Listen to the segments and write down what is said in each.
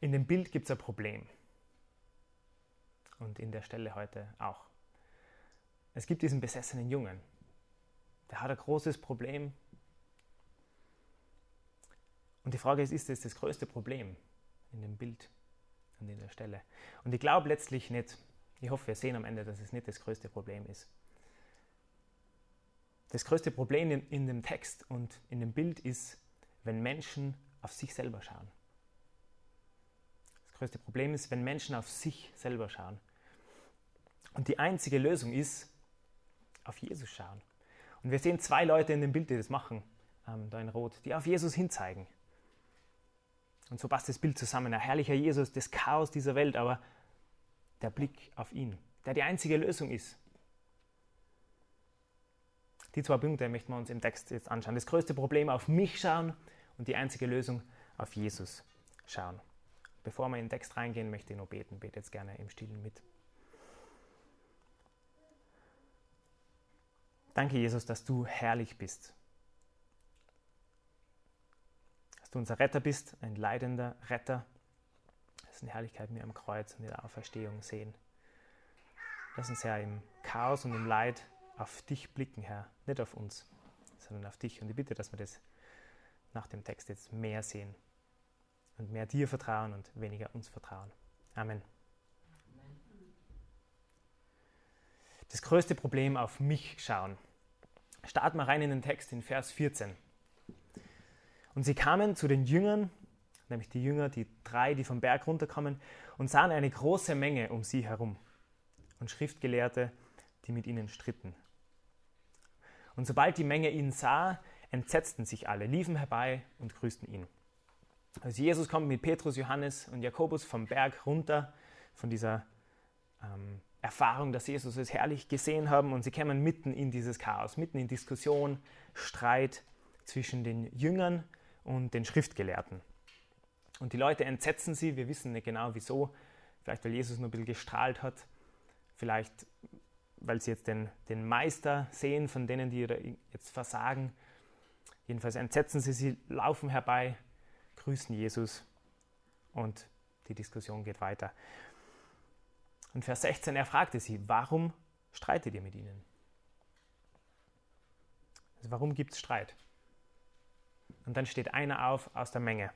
in dem Bild gibt es ein Problem. Und in der Stelle heute auch. Es gibt diesen besessenen Jungen. Der hat ein großes Problem. Und die Frage ist, ist es das größte Problem in dem Bild und in der Stelle? Und ich glaube letztlich nicht. Ich hoffe, wir sehen am Ende, dass es nicht das größte Problem ist. Das größte Problem in, in dem Text und in dem Bild ist, wenn Menschen auf sich selber schauen. Größte Problem ist, wenn Menschen auf sich selber schauen. Und die einzige Lösung ist, auf Jesus schauen. Und wir sehen zwei Leute in dem Bild, die das machen, ähm, da in Rot, die auf Jesus hinzeigen. Und so passt das Bild zusammen. Ein herrlicher Jesus, das Chaos dieser Welt, aber der Blick auf ihn, der die einzige Lösung ist. Die zwei Punkte möchten wir uns im Text jetzt anschauen. Das größte Problem auf mich schauen und die einzige Lösung auf Jesus schauen. Bevor wir in den Text reingehen, möchte ich noch beten. Bete jetzt gerne im Stillen mit. Danke, Jesus, dass du herrlich bist. Dass du unser Retter bist, ein leidender Retter, dessen Herrlichkeit wir am Kreuz und in der Auferstehung sehen. Lass uns, Herr, im Chaos und im Leid auf dich blicken, Herr, nicht auf uns, sondern auf dich. Und ich bitte, dass wir das nach dem Text jetzt mehr sehen und mehr dir vertrauen und weniger uns vertrauen. Amen. Das größte Problem auf mich schauen. Starten wir rein in den Text in Vers 14. Und sie kamen zu den Jüngern, nämlich die Jünger, die drei, die vom Berg runterkommen, und sahen eine große Menge um sie herum und Schriftgelehrte, die mit ihnen stritten. Und sobald die Menge ihn sah, entsetzten sich alle, liefen herbei und grüßten ihn. Also Jesus kommt mit Petrus, Johannes und Jakobus vom Berg runter, von dieser ähm, Erfahrung, dass Jesus es herrlich gesehen haben und sie kämen mitten in dieses Chaos, mitten in Diskussion, Streit zwischen den Jüngern und den Schriftgelehrten. Und die Leute entsetzen sie, wir wissen nicht genau wieso, vielleicht weil Jesus nur ein bisschen gestrahlt hat, vielleicht weil sie jetzt den, den Meister sehen von denen, die jetzt versagen. Jedenfalls entsetzen sie, sie laufen herbei, grüßen Jesus und die Diskussion geht weiter. Und Vers 16, er fragte sie, warum streitet ihr mit ihnen? Also warum gibt es Streit? Und dann steht einer auf aus der Menge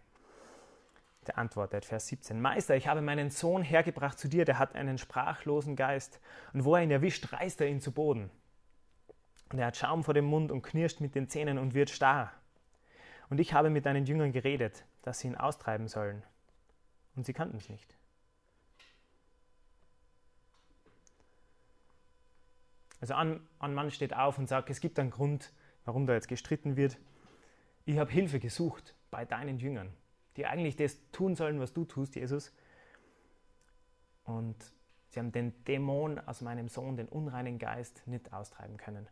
der antwortet, Vers 17, Meister, ich habe meinen Sohn hergebracht zu dir, der hat einen sprachlosen Geist. Und wo er ihn erwischt, reißt er ihn zu Boden. Und er hat Schaum vor dem Mund und knirscht mit den Zähnen und wird starr. Und ich habe mit deinen Jüngern geredet, dass sie ihn austreiben sollen. Und sie kannten es nicht. Also ein, ein Mann steht auf und sagt, es gibt einen Grund, warum da jetzt gestritten wird. Ich habe Hilfe gesucht bei deinen Jüngern die eigentlich das tun sollen, was du tust, Jesus. Und sie haben den Dämon aus meinem Sohn, den unreinen Geist, nicht austreiben können.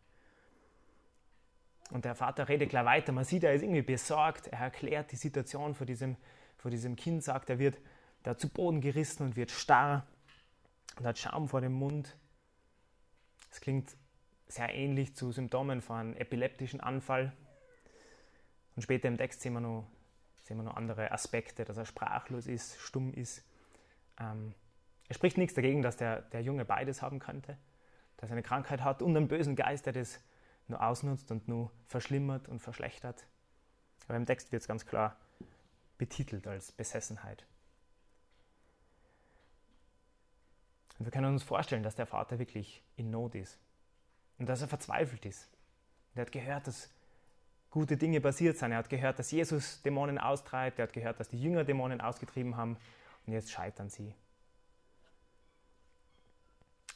Und der Vater redet gleich weiter. Man sieht, er ist irgendwie besorgt. Er erklärt die Situation vor diesem, vor diesem Kind, sagt, er wird da zu Boden gerissen und wird starr und hat Schaum vor dem Mund. Es klingt sehr ähnlich zu Symptomen von einem epileptischen Anfall. Und später im Text sehen wir noch sehen wir noch andere Aspekte, dass er sprachlos ist, stumm ist. Ähm, es spricht nichts dagegen, dass der, der Junge beides haben könnte, dass er eine Krankheit hat und einen bösen Geist, der das nur ausnutzt und nur verschlimmert und verschlechtert. Aber im Text wird es ganz klar betitelt als Besessenheit. Und wir können uns vorstellen, dass der Vater wirklich in Not ist und dass er verzweifelt ist. Und er hat gehört, dass gute Dinge passiert sind. Er hat gehört, dass Jesus Dämonen austreibt, er hat gehört, dass die Jünger Dämonen ausgetrieben haben und jetzt scheitern sie.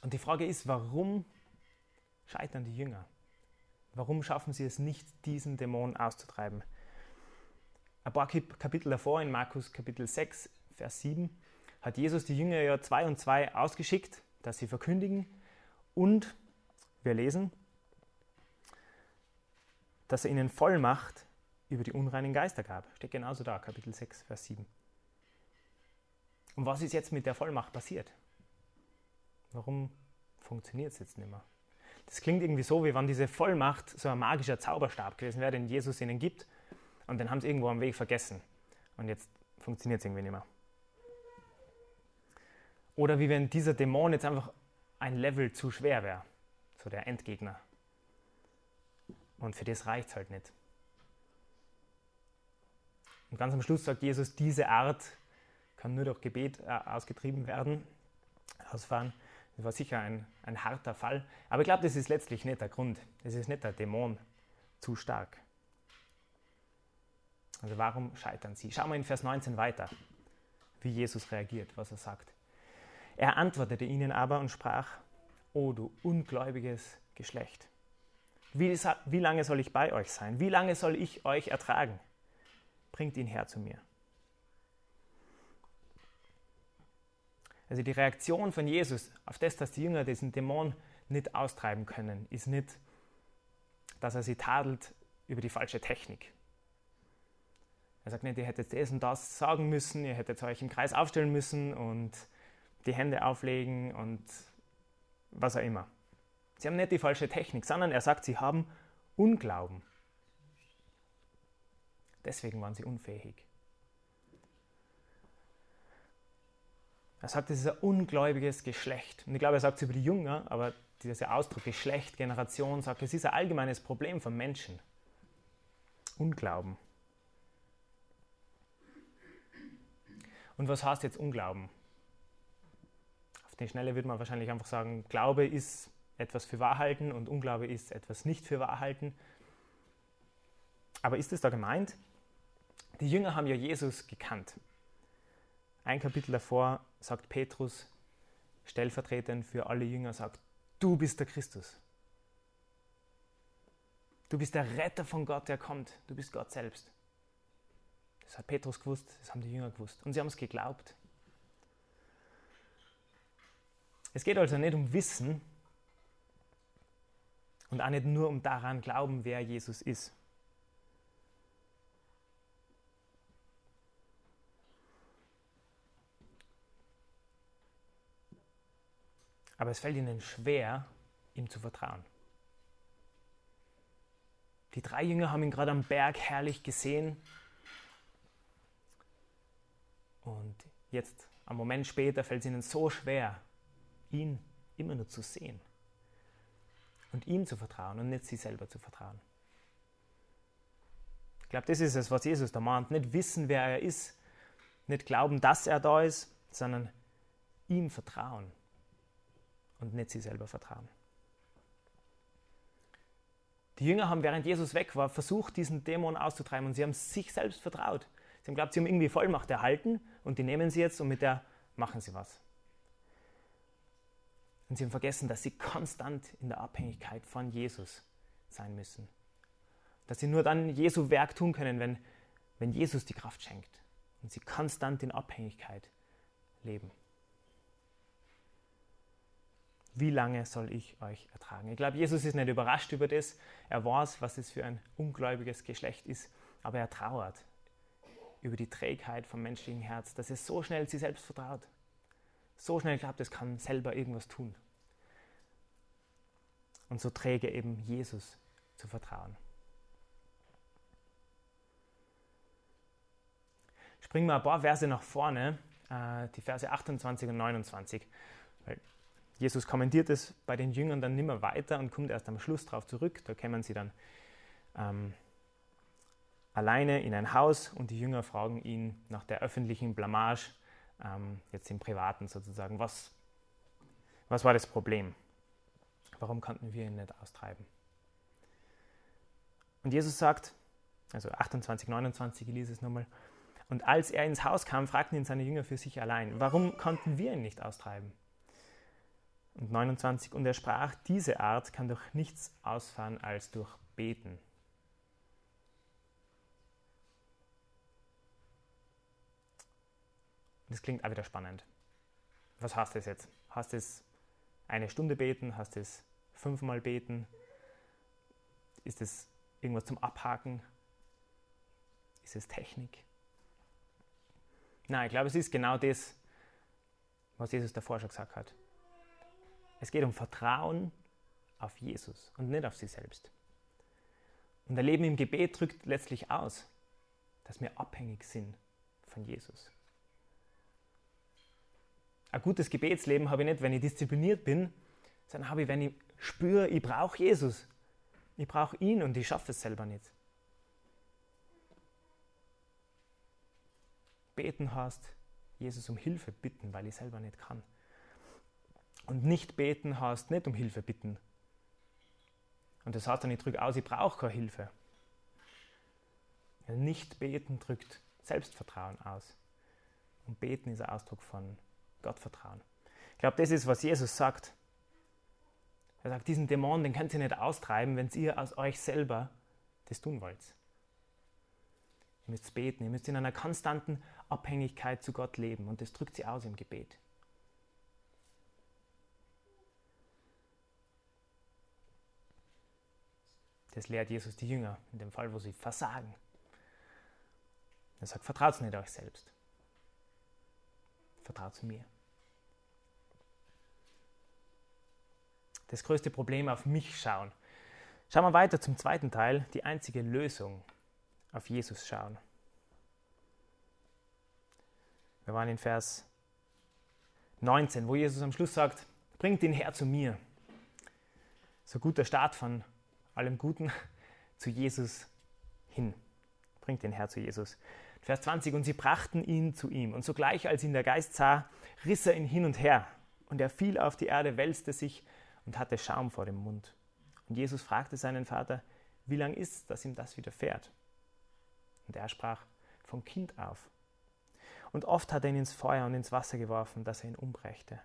Und die Frage ist, warum scheitern die Jünger? Warum schaffen sie es nicht, diesen Dämon auszutreiben? Ein paar Kapitel davor, in Markus Kapitel 6, Vers 7, hat Jesus die Jünger ja zwei und zwei ausgeschickt, dass sie verkündigen. Und wir lesen, dass er ihnen Vollmacht über die unreinen Geister gab. Steht genauso da, Kapitel 6, Vers 7. Und was ist jetzt mit der Vollmacht passiert? Warum funktioniert es jetzt nicht mehr? Das klingt irgendwie so, wie wenn diese Vollmacht so ein magischer Zauberstab gewesen wäre, den Jesus ihnen gibt. Und den haben sie irgendwo am Weg vergessen. Und jetzt funktioniert es irgendwie nicht mehr. Oder wie wenn dieser Dämon jetzt einfach ein Level zu schwer wäre, so der Endgegner. Und für das reicht es halt nicht. Und ganz am Schluss sagt Jesus, diese Art kann nur durch Gebet äh, ausgetrieben werden, ausfahren. Das war sicher ein, ein harter Fall. Aber ich glaube, das ist letztlich nicht der Grund. Das ist nicht der Dämon zu stark. Also warum scheitern sie? Schauen wir in Vers 19 weiter, wie Jesus reagiert, was er sagt. Er antwortete ihnen aber und sprach, O du ungläubiges Geschlecht, wie, wie lange soll ich bei euch sein? Wie lange soll ich euch ertragen? Bringt ihn her zu mir. Also die Reaktion von Jesus auf das, dass die Jünger diesen Dämon nicht austreiben können, ist nicht, dass er sie tadelt über die falsche Technik. Er sagt nicht, ihr hättet das und das sagen müssen, ihr hättet euch im Kreis aufstellen müssen und die Hände auflegen und was auch immer. Sie haben nicht die falsche Technik, sondern er sagt, sie haben Unglauben. Deswegen waren sie unfähig. Er sagt, es ist ein ungläubiges Geschlecht. Und ich glaube, er sagt es über die Jünger, aber dieser Ausdruck Geschlecht, Generation, sagt, es ist ein allgemeines Problem von Menschen. Unglauben. Und was heißt jetzt Unglauben? Auf die Schnelle würde man wahrscheinlich einfach sagen, Glaube ist etwas für Wahrhalten und Unglaube ist etwas nicht für Wahrhalten. Aber ist es da gemeint? Die Jünger haben ja Jesus gekannt. Ein Kapitel davor sagt Petrus, stellvertretend für alle Jünger, sagt, du bist der Christus. Du bist der Retter von Gott, der kommt. Du bist Gott selbst. Das hat Petrus gewusst, das haben die Jünger gewusst. Und sie haben es geglaubt. Es geht also nicht um Wissen und auch nicht nur um daran glauben, wer Jesus ist. Aber es fällt ihnen schwer, ihm zu vertrauen. Die drei Jünger haben ihn gerade am Berg herrlich gesehen. Und jetzt, am Moment später, fällt es ihnen so schwer, ihn immer nur zu sehen. Und ihm zu vertrauen und nicht sie selber zu vertrauen. Ich glaube, das ist es, was Jesus da mahnt. Nicht wissen, wer er ist, nicht glauben, dass er da ist, sondern ihm vertrauen und nicht sie selber vertrauen. Die Jünger haben, während Jesus weg war, versucht, diesen Dämon auszutreiben und sie haben sich selbst vertraut. Sie haben glaubt, sie haben irgendwie Vollmacht erhalten und die nehmen sie jetzt und mit der machen sie was. Und sie haben vergessen, dass sie konstant in der Abhängigkeit von Jesus sein müssen. Dass sie nur dann Jesu Werk tun können, wenn, wenn Jesus die Kraft schenkt und sie konstant in Abhängigkeit leben wie lange soll ich euch ertragen? Ich glaube, Jesus ist nicht überrascht über das. Er weiß, was es für ein ungläubiges Geschlecht ist, aber er trauert über die Trägheit vom menschlichen Herz, dass es so schnell sich selbst vertraut. So schnell glaubt, es kann selber irgendwas tun. Und so träge eben Jesus zu vertrauen. Springen wir ein paar Verse nach vorne, äh, die Verse 28 und 29. Jesus kommentiert es bei den Jüngern dann nimmer weiter und kommt erst am Schluss darauf zurück. Da kämen sie dann ähm, alleine in ein Haus und die Jünger fragen ihn nach der öffentlichen Blamage, ähm, jetzt im Privaten sozusagen, was, was war das Problem? Warum konnten wir ihn nicht austreiben? Und Jesus sagt, also 28, 29, ich lese es nochmal, und als er ins Haus kam, fragten ihn seine Jünger für sich allein, warum konnten wir ihn nicht austreiben? Und 29, und er sprach, diese Art kann durch nichts ausfahren als durch Beten. Das klingt auch wieder spannend. Was heißt das jetzt? Heißt es eine Stunde beten? Heißt es fünfmal beten? Ist es irgendwas zum Abhaken? Ist es Technik? Nein, ich glaube, es ist genau das, was Jesus davor schon gesagt hat. Es geht um Vertrauen auf Jesus und nicht auf sich selbst. Und der Leben im Gebet drückt letztlich aus, dass wir abhängig sind von Jesus. Ein gutes Gebetsleben habe ich nicht, wenn ich diszipliniert bin, sondern habe ich, wenn ich spüre, ich brauche Jesus. Ich brauche ihn und ich schaffe es selber nicht. Beten heißt, Jesus um Hilfe bitten, weil ich selber nicht kann. Und nicht beten heißt nicht um Hilfe bitten. Und das heißt dann, ich drücke aus, ich brauche keine Hilfe. Nicht beten drückt Selbstvertrauen aus. Und beten ist ein Ausdruck von Gottvertrauen. Ich glaube, das ist, was Jesus sagt. Er sagt, diesen Dämon, den könnt ihr nicht austreiben, wenn ihr aus euch selber das tun wollt. Ihr müsst beten, ihr müsst in einer konstanten Abhängigkeit zu Gott leben und das drückt sie aus im Gebet. Das lehrt Jesus die Jünger, in dem Fall, wo sie versagen. Er sagt, vertraut nicht euch selbst. Vertraut mir. Das größte Problem auf mich schauen. Schauen wir weiter zum zweiten Teil, die einzige Lösung auf Jesus schauen. Wir waren in Vers 19, wo Jesus am Schluss sagt, bringt ihn her zu mir. So guter Start von allem Guten zu Jesus hin. Bringt den Herr zu Jesus. Vers 20, und sie brachten ihn zu ihm. Und sogleich, als ihn der Geist sah, riss er ihn hin und her. Und er fiel auf die Erde, wälzte sich und hatte Schaum vor dem Mund. Und Jesus fragte seinen Vater, wie lang ist dass ihm das widerfährt? Und er sprach, vom Kind auf. Und oft hat er ihn ins Feuer und ins Wasser geworfen, dass er ihn umbrächte.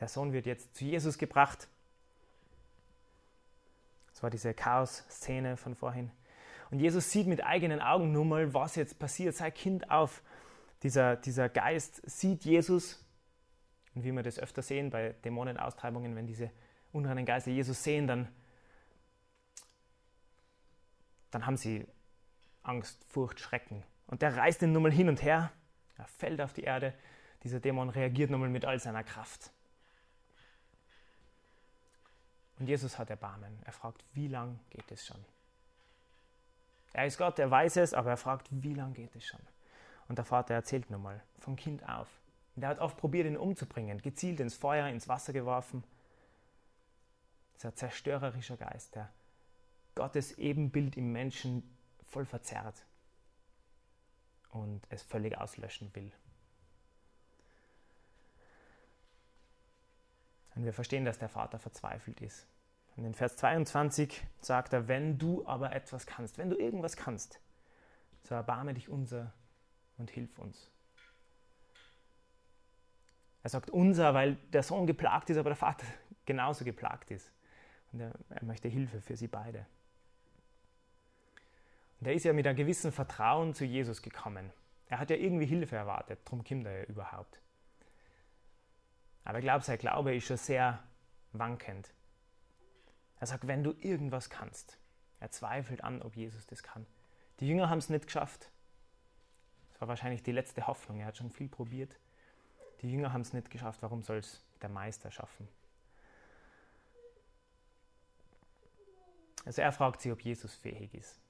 Der Sohn wird jetzt zu Jesus gebracht. Das war diese Chaos-Szene von vorhin. Und Jesus sieht mit eigenen Augen nun mal, was jetzt passiert. Sei Kind auf. Dieser, dieser Geist sieht Jesus. Und wie wir das öfter sehen bei Dämonenaustreibungen, wenn diese unreinen Geister Jesus sehen, dann, dann haben sie Angst, Furcht, Schrecken. Und der reißt ihn nun mal hin und her. Er fällt auf die Erde. Dieser Dämon reagiert nun mal mit all seiner Kraft. Und Jesus hat Erbarmen. Er fragt, wie lang geht es schon? Er ist Gott, er weiß es, aber er fragt, wie lang geht es schon? Und der Vater erzählt nun mal, vom Kind auf. Und er hat oft probiert, ihn umzubringen, gezielt ins Feuer, ins Wasser geworfen. Ein zerstörerischer Geist, der Gottes Ebenbild im Menschen voll verzerrt und es völlig auslöschen will. Und wir verstehen, dass der Vater verzweifelt ist. Und in Vers 22 sagt er, wenn du aber etwas kannst, wenn du irgendwas kannst, so erbarme dich unser und hilf uns. Er sagt unser, weil der Sohn geplagt ist, aber der Vater genauso geplagt ist. Und er, er möchte Hilfe für sie beide. Und er ist ja mit einem gewissen Vertrauen zu Jesus gekommen. Er hat ja irgendwie Hilfe erwartet, darum kommt er ja überhaupt. Aber ich glaube, sein Glaube ist schon sehr wankend. Er sagt, wenn du irgendwas kannst. Er zweifelt an, ob Jesus das kann. Die Jünger haben es nicht geschafft. Das war wahrscheinlich die letzte Hoffnung. Er hat schon viel probiert. Die Jünger haben es nicht geschafft. Warum soll es der Meister schaffen? Also er fragt sie, ob Jesus fähig ist.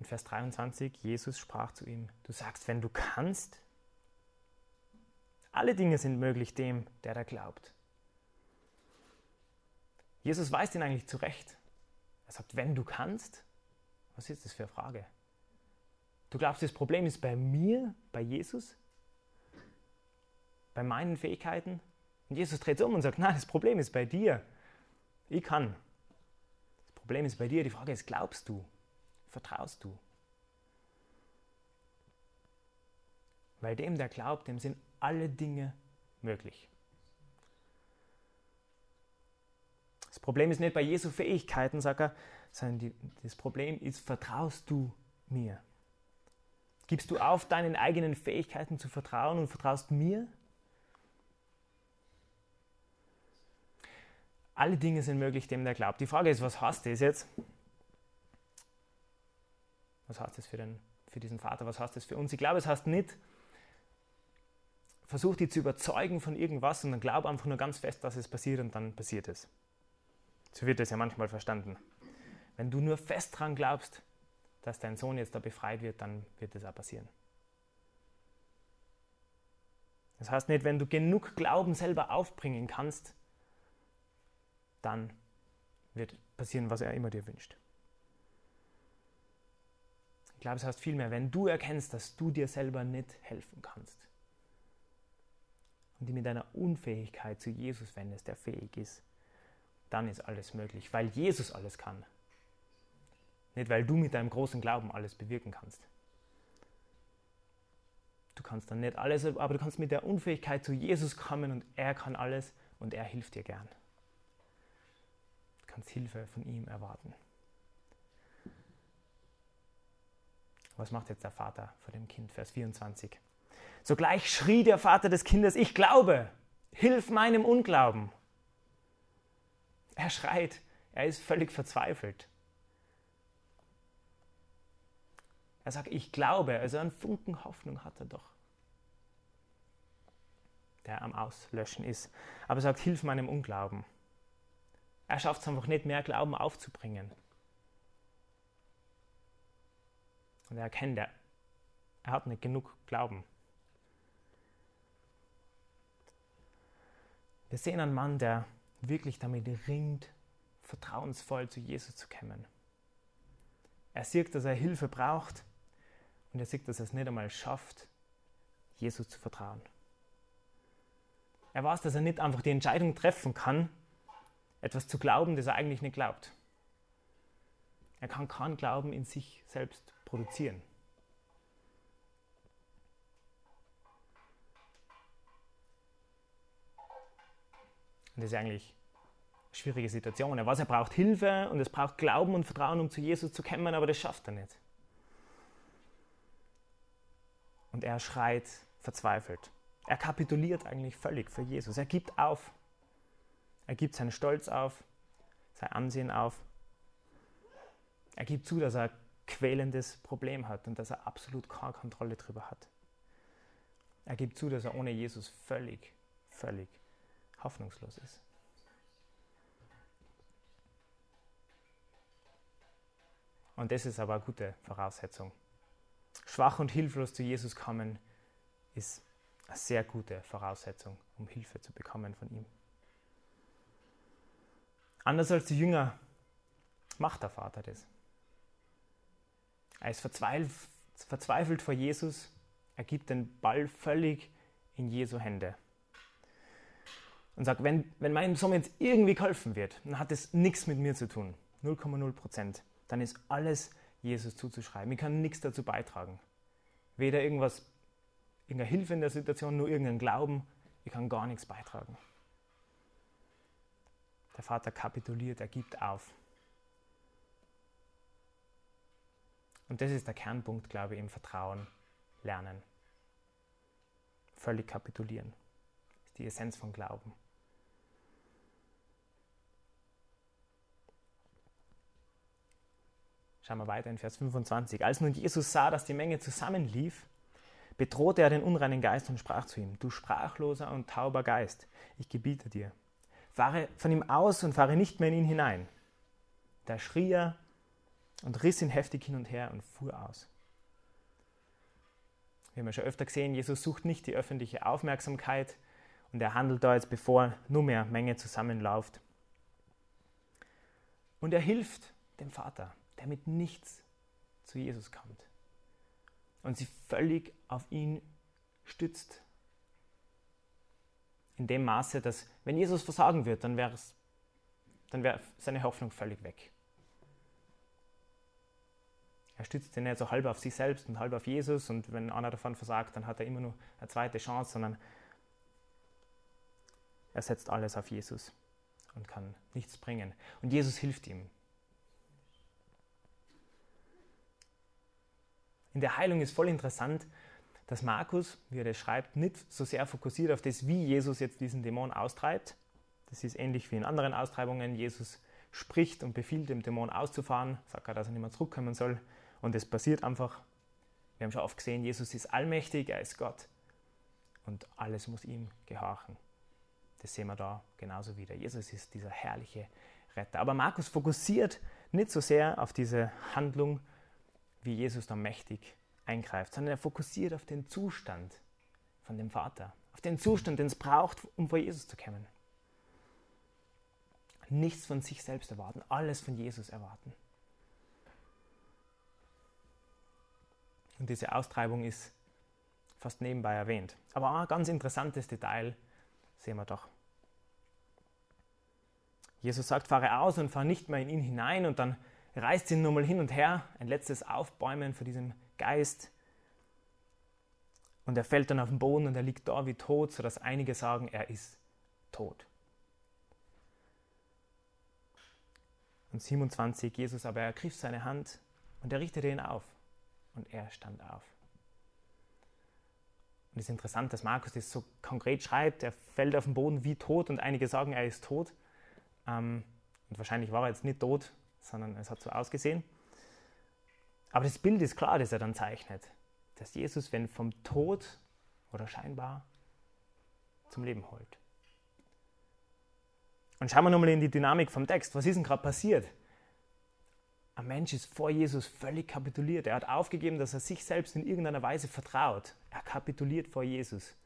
In Vers 23, Jesus sprach zu ihm, du sagst, wenn du kannst, alle Dinge sind möglich dem, der da glaubt. Jesus weist ihn eigentlich zurecht. Er sagt, wenn du kannst, was ist das für eine Frage? Du glaubst, das Problem ist bei mir, bei Jesus, bei meinen Fähigkeiten? Und Jesus dreht um und sagt, nein, das Problem ist bei dir. Ich kann. Das Problem ist bei dir. Die Frage ist, glaubst du? Vertraust du? Weil dem, der glaubt, dem sind alle Dinge möglich. Das Problem ist nicht bei Jesu Fähigkeiten, sagt er, sondern die, das Problem ist, vertraust du mir? Gibst du auf, deinen eigenen Fähigkeiten zu vertrauen und vertraust mir? Alle Dinge sind möglich dem, der glaubt. Die Frage ist, was heißt das jetzt? Was heißt das für, den, für diesen Vater? Was heißt das für uns? Ich glaube, es heißt nicht, versuch dich zu überzeugen von irgendwas und dann glaub einfach nur ganz fest, dass es passiert und dann passiert es. So wird es ja manchmal verstanden. Wenn du nur fest dran glaubst, dass dein Sohn jetzt da befreit wird, dann wird das auch passieren. Das heißt nicht, wenn du genug Glauben selber aufbringen kannst, dann wird passieren, was er immer dir wünscht. Ich glaube, es heißt vielmehr, wenn du erkennst, dass du dir selber nicht helfen kannst und dich mit deiner Unfähigkeit zu Jesus wendest, der fähig ist, dann ist alles möglich, weil Jesus alles kann. Nicht, weil du mit deinem großen Glauben alles bewirken kannst. Du kannst dann nicht alles, aber du kannst mit der Unfähigkeit zu Jesus kommen und er kann alles und er hilft dir gern. Du kannst Hilfe von ihm erwarten. Was macht jetzt der Vater vor dem Kind? Vers 24. Sogleich schrie der Vater des Kindes, ich glaube, hilf meinem Unglauben. Er schreit, er ist völlig verzweifelt. Er sagt, ich glaube, also einen Funken Hoffnung hat er doch, der am Auslöschen ist. Aber er sagt, hilf meinem Unglauben. Er schafft es einfach nicht mehr, Glauben aufzubringen. Und er erkennt, er, er hat nicht genug Glauben. Wir sehen einen Mann, der wirklich damit ringt, vertrauensvoll zu Jesus zu kommen. Er sieht, dass er Hilfe braucht und er sieht, dass er es nicht einmal schafft, Jesus zu vertrauen. Er weiß, dass er nicht einfach die Entscheidung treffen kann, etwas zu glauben, das er eigentlich nicht glaubt. Er kann keinen Glauben in sich selbst produzieren. Und das ist eigentlich eine schwierige Situation. Er weiß, er braucht Hilfe und es braucht Glauben und Vertrauen, um zu Jesus zu kommen, aber das schafft er nicht. Und er schreit verzweifelt. Er kapituliert eigentlich völlig für Jesus. Er gibt auf. Er gibt seinen Stolz auf, sein Ansehen auf. Er gibt zu, dass er ein quälendes Problem hat und dass er absolut keine Kontrolle darüber hat. Er gibt zu, dass er ohne Jesus völlig, völlig hoffnungslos ist. Und das ist aber eine gute Voraussetzung schwach und hilflos zu Jesus kommen, ist eine sehr gute Voraussetzung, um Hilfe zu bekommen von ihm. Anders als die Jünger macht der Vater das. Er ist verzweifelt vor Jesus, er gibt den Ball völlig in Jesu Hände. Und sagt, wenn, wenn meinem Sohn jetzt irgendwie geholfen wird, dann hat es nichts mit mir zu tun. 0,0 Prozent. Dann ist alles Jesus zuzuschreiben. Ich kann nichts dazu beitragen. Weder irgendwas, irgendeine Hilfe in der Situation, nur irgendeinen Glauben. Ich kann gar nichts beitragen. Der Vater kapituliert, er gibt auf. Und das ist der Kernpunkt, glaube ich, im Vertrauen lernen. Völlig kapitulieren. Das ist die Essenz von Glauben. Schauen wir weiter in Vers 25. Als nun Jesus sah, dass die Menge zusammenlief, bedrohte er den unreinen Geist und sprach zu ihm, du sprachloser und tauber Geist, ich gebiete dir, fahre von ihm aus und fahre nicht mehr in ihn hinein. Da schrie er und riss ihn heftig hin und her und fuhr aus. Wir haben ja schon öfter gesehen, Jesus sucht nicht die öffentliche Aufmerksamkeit und er handelt da jetzt, bevor nur mehr Menge zusammenläuft. Und er hilft dem Vater der mit nichts zu Jesus kommt und sie völlig auf ihn stützt. In dem Maße, dass wenn Jesus versagen wird, dann wäre dann wär seine Hoffnung völlig weg. Er stützt ihn nicht so halb auf sich selbst und halb auf Jesus und wenn einer davon versagt, dann hat er immer nur eine zweite Chance, sondern er setzt alles auf Jesus und kann nichts bringen. Und Jesus hilft ihm. In der Heilung ist voll interessant, dass Markus, wie er das schreibt, nicht so sehr fokussiert auf das, wie Jesus jetzt diesen Dämon austreibt. Das ist ähnlich wie in anderen Austreibungen. Jesus spricht und befiehlt dem Dämon auszufahren, sagt er, dass er nicht mehr zurückkommen soll. Und es passiert einfach. Wir haben schon oft gesehen, Jesus ist allmächtig, er ist Gott. Und alles muss ihm gehorchen. Das sehen wir da genauso wieder. Jesus ist dieser herrliche Retter. Aber Markus fokussiert nicht so sehr auf diese Handlung, wie Jesus da mächtig eingreift, sondern er fokussiert auf den Zustand von dem Vater, auf den Zustand, den es braucht, um vor Jesus zu kommen. Nichts von sich selbst erwarten, alles von Jesus erwarten. Und diese Austreibung ist fast nebenbei erwähnt. Aber ein ganz interessantes Detail sehen wir doch. Jesus sagt, fahre aus und fahre nicht mehr in ihn hinein und dann reißt ihn nochmal hin und her, ein letztes Aufbäumen für diesem Geist. Und er fällt dann auf den Boden und er liegt da wie tot, sodass einige sagen, er ist tot. Und 27, Jesus aber ergriff seine Hand und er richtete ihn auf und er stand auf. Und es ist interessant, dass Markus das so konkret schreibt. Er fällt auf den Boden wie tot und einige sagen, er ist tot. Ähm, und wahrscheinlich war er jetzt nicht tot, sondern es hat so ausgesehen. Aber das Bild ist klar, das er dann zeichnet, dass Jesus, wenn vom Tod oder scheinbar zum Leben holt. Und schauen wir nochmal in die Dynamik vom Text. Was ist denn gerade passiert? Ein Mensch ist vor Jesus völlig kapituliert. Er hat aufgegeben, dass er sich selbst in irgendeiner Weise vertraut. Er kapituliert vor Jesus.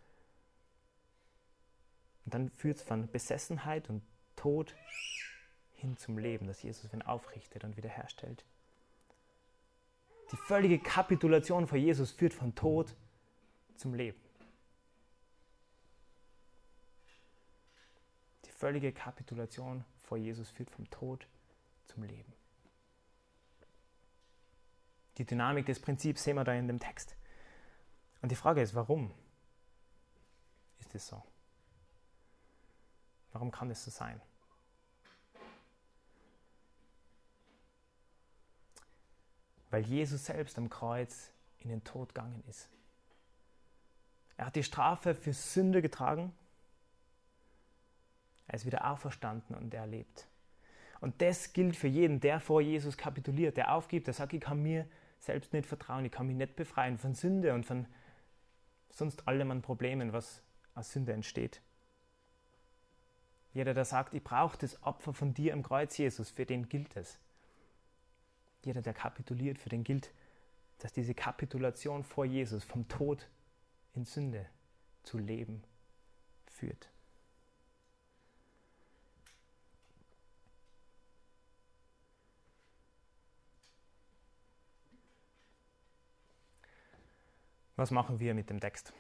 Und dann führt es von Besessenheit und Tod hin zum Leben, das Jesus ihn aufrichtet und wiederherstellt. Die völlige Kapitulation vor Jesus führt von Tod zum Leben. Die völlige Kapitulation vor Jesus führt vom Tod zum Leben. Die Dynamik des Prinzips sehen wir da in dem Text. Und die Frage ist, warum ist es so? Warum kann es so sein? Weil Jesus selbst am Kreuz in den Tod gegangen ist. Er hat die Strafe für Sünde getragen. Er ist wieder auferstanden und er lebt. Und das gilt für jeden, der vor Jesus kapituliert, der aufgibt, der sagt, ich kann mir selbst nicht vertrauen, ich kann mich nicht befreien von Sünde und von sonst allem an Problemen, was aus Sünde entsteht. Jeder, der sagt, ich brauche das Opfer von dir am Kreuz, Jesus, für den gilt es. Jeder, der kapituliert, für den gilt, dass diese Kapitulation vor Jesus vom Tod in Sünde zu Leben führt. Was machen wir mit dem Text?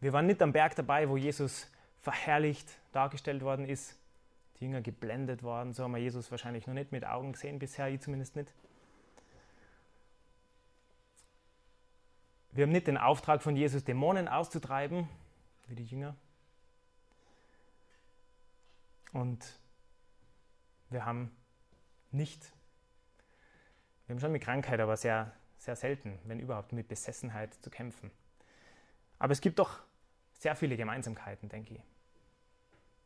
Wir waren nicht am Berg dabei, wo Jesus verherrlicht dargestellt worden ist, die Jünger geblendet worden. So haben wir Jesus wahrscheinlich noch nicht mit Augen gesehen, bisher ich zumindest nicht. Wir haben nicht den Auftrag von Jesus, Dämonen auszutreiben, wie die Jünger. Und wir haben nicht, wir haben schon mit Krankheit, aber sehr sehr selten, wenn überhaupt, mit Besessenheit zu kämpfen. Aber es gibt doch sehr viele Gemeinsamkeiten, denke ich.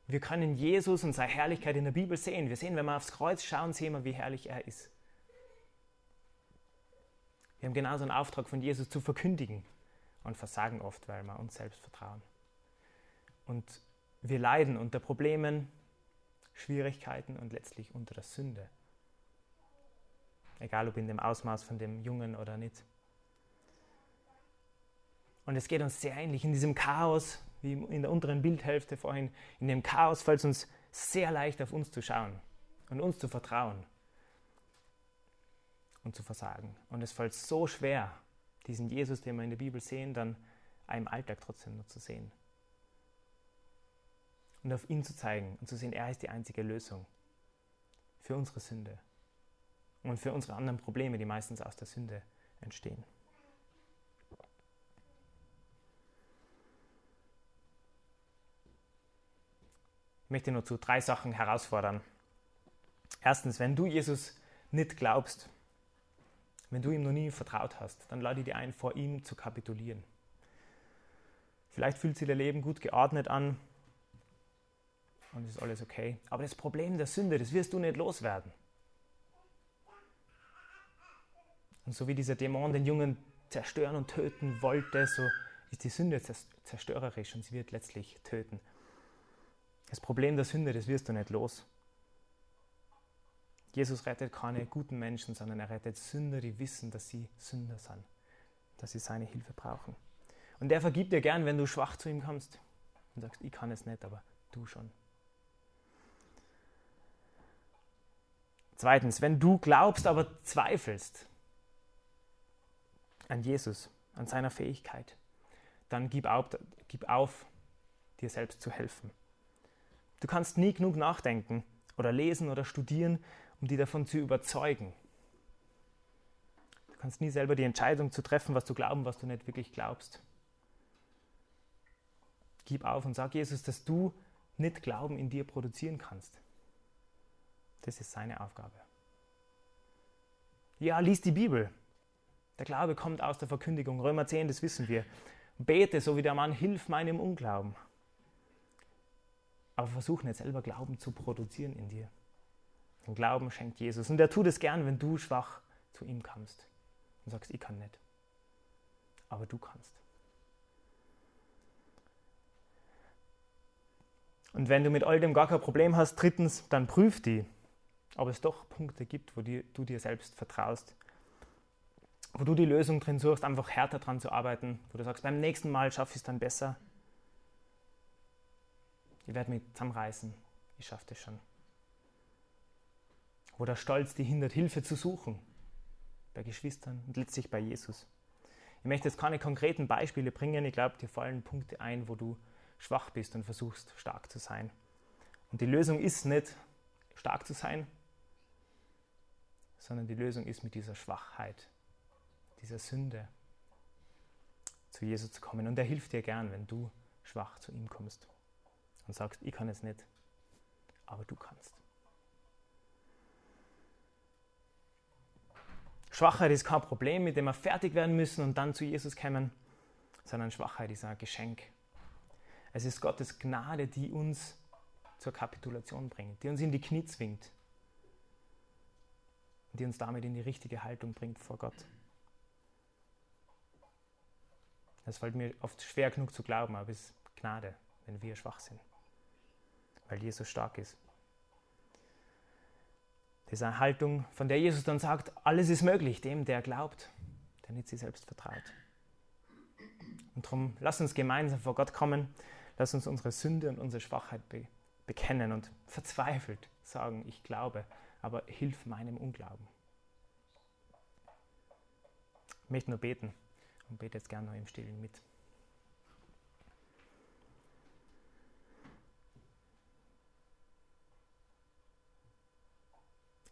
Wir können Jesus und seine Herrlichkeit in der Bibel sehen. Wir sehen, wenn wir aufs Kreuz schauen, sehen wir, wie herrlich er ist. Wir haben genauso einen Auftrag von Jesus zu verkündigen und versagen oft, weil wir uns selbst vertrauen. Und wir leiden unter Problemen, Schwierigkeiten und letztlich unter der Sünde egal ob in dem Ausmaß von dem Jungen oder nicht. Und es geht uns sehr ähnlich in diesem Chaos, wie in der unteren Bildhälfte vorhin, in dem Chaos fällt es uns sehr leicht auf uns zu schauen und uns zu vertrauen und zu versagen. Und es fällt so schwer, diesen Jesus, den wir in der Bibel sehen, dann im Alltag trotzdem nur zu sehen. Und auf ihn zu zeigen und zu sehen, er ist die einzige Lösung für unsere Sünde und für unsere anderen Probleme, die meistens aus der Sünde entstehen. Möchte nur zu drei Sachen herausfordern. Erstens, wenn du Jesus nicht glaubst, wenn du ihm noch nie vertraut hast, dann lade ich dir ein, vor ihm zu kapitulieren. Vielleicht fühlt sich dein Leben gut geordnet an und ist alles okay. Aber das Problem der Sünde, das wirst du nicht loswerden. Und so wie dieser Dämon den Jungen zerstören und töten wollte, so ist die Sünde zerstörerisch und sie wird letztlich töten. Das Problem der Sünde, das wirst du nicht los. Jesus rettet keine guten Menschen, sondern er rettet Sünder, die wissen, dass sie Sünder sind, dass sie seine Hilfe brauchen. Und er vergibt dir gern, wenn du schwach zu ihm kommst und sagst, ich kann es nicht, aber du schon. Zweitens, wenn du glaubst, aber zweifelst an Jesus, an seiner Fähigkeit, dann gib auf, gib auf, dir selbst zu helfen. Du kannst nie genug nachdenken oder lesen oder studieren, um die davon zu überzeugen. Du kannst nie selber die Entscheidung zu treffen, was du glauben, was du nicht wirklich glaubst. Gib auf und sag Jesus, dass du nicht Glauben in dir produzieren kannst. Das ist seine Aufgabe. Ja, lies die Bibel. Der Glaube kommt aus der Verkündigung. Römer 10, das wissen wir. Bete, so wie der Mann, hilf meinem Unglauben. Aber versuch nicht selber Glauben zu produzieren in dir. Den Glauben schenkt Jesus. Und er tut es gern, wenn du schwach zu ihm kommst und sagst, ich kann nicht. Aber du kannst. Und wenn du mit all dem gar kein Problem hast, drittens, dann prüf die, ob es doch Punkte gibt, wo du dir selbst vertraust. Wo du die Lösung drin suchst, einfach härter dran zu arbeiten, wo du sagst, beim nächsten Mal schaffe ich es dann besser. Ich werde mich zusammenreißen, ich schaffe das schon. Wo der Stolz dich hindert, Hilfe zu suchen, bei Geschwistern und letztlich bei Jesus. Ich möchte jetzt keine konkreten Beispiele bringen, ich glaube, dir fallen Punkte ein, wo du schwach bist und versuchst stark zu sein. Und die Lösung ist nicht stark zu sein, sondern die Lösung ist mit dieser Schwachheit, dieser Sünde zu Jesus zu kommen. Und er hilft dir gern, wenn du schwach zu ihm kommst und sagst, ich kann es nicht, aber du kannst. Schwachheit ist kein Problem, mit dem wir fertig werden müssen und dann zu Jesus kommen, sondern Schwachheit ist ein Geschenk. Es ist Gottes Gnade, die uns zur Kapitulation bringt, die uns in die Knie zwingt und die uns damit in die richtige Haltung bringt vor Gott. Das fällt mir oft schwer genug zu glauben, aber es ist Gnade, wenn wir schwach sind, weil Jesus stark ist. Das ist eine Haltung, von der Jesus dann sagt, alles ist möglich, dem, der glaubt, der nicht sich selbst vertraut. Und darum, lass uns gemeinsam vor Gott kommen Lass uns unsere Sünde und unsere Schwachheit be bekennen und verzweifelt sagen, ich glaube, aber hilf meinem Unglauben. Ich möchte nur beten und bete jetzt gerne noch im Stillen mit.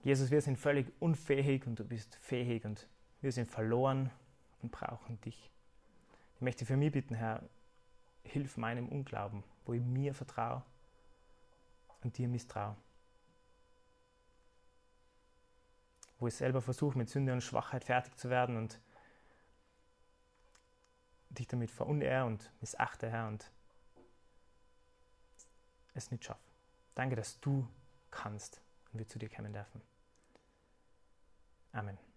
Jesus, wir sind völlig unfähig und du bist fähig und wir sind verloren und brauchen dich. Ich möchte für mich bitten, Herr, hilf meinem Unglauben, wo ich mir vertraue und dir misstraue. Wo ich selber versuche, mit Sünde und Schwachheit fertig zu werden und dich damit verunehre und missachte, Herr, und es nicht schaffe. Danke, dass du kannst und wir zu dir kommen dürfen. Amen.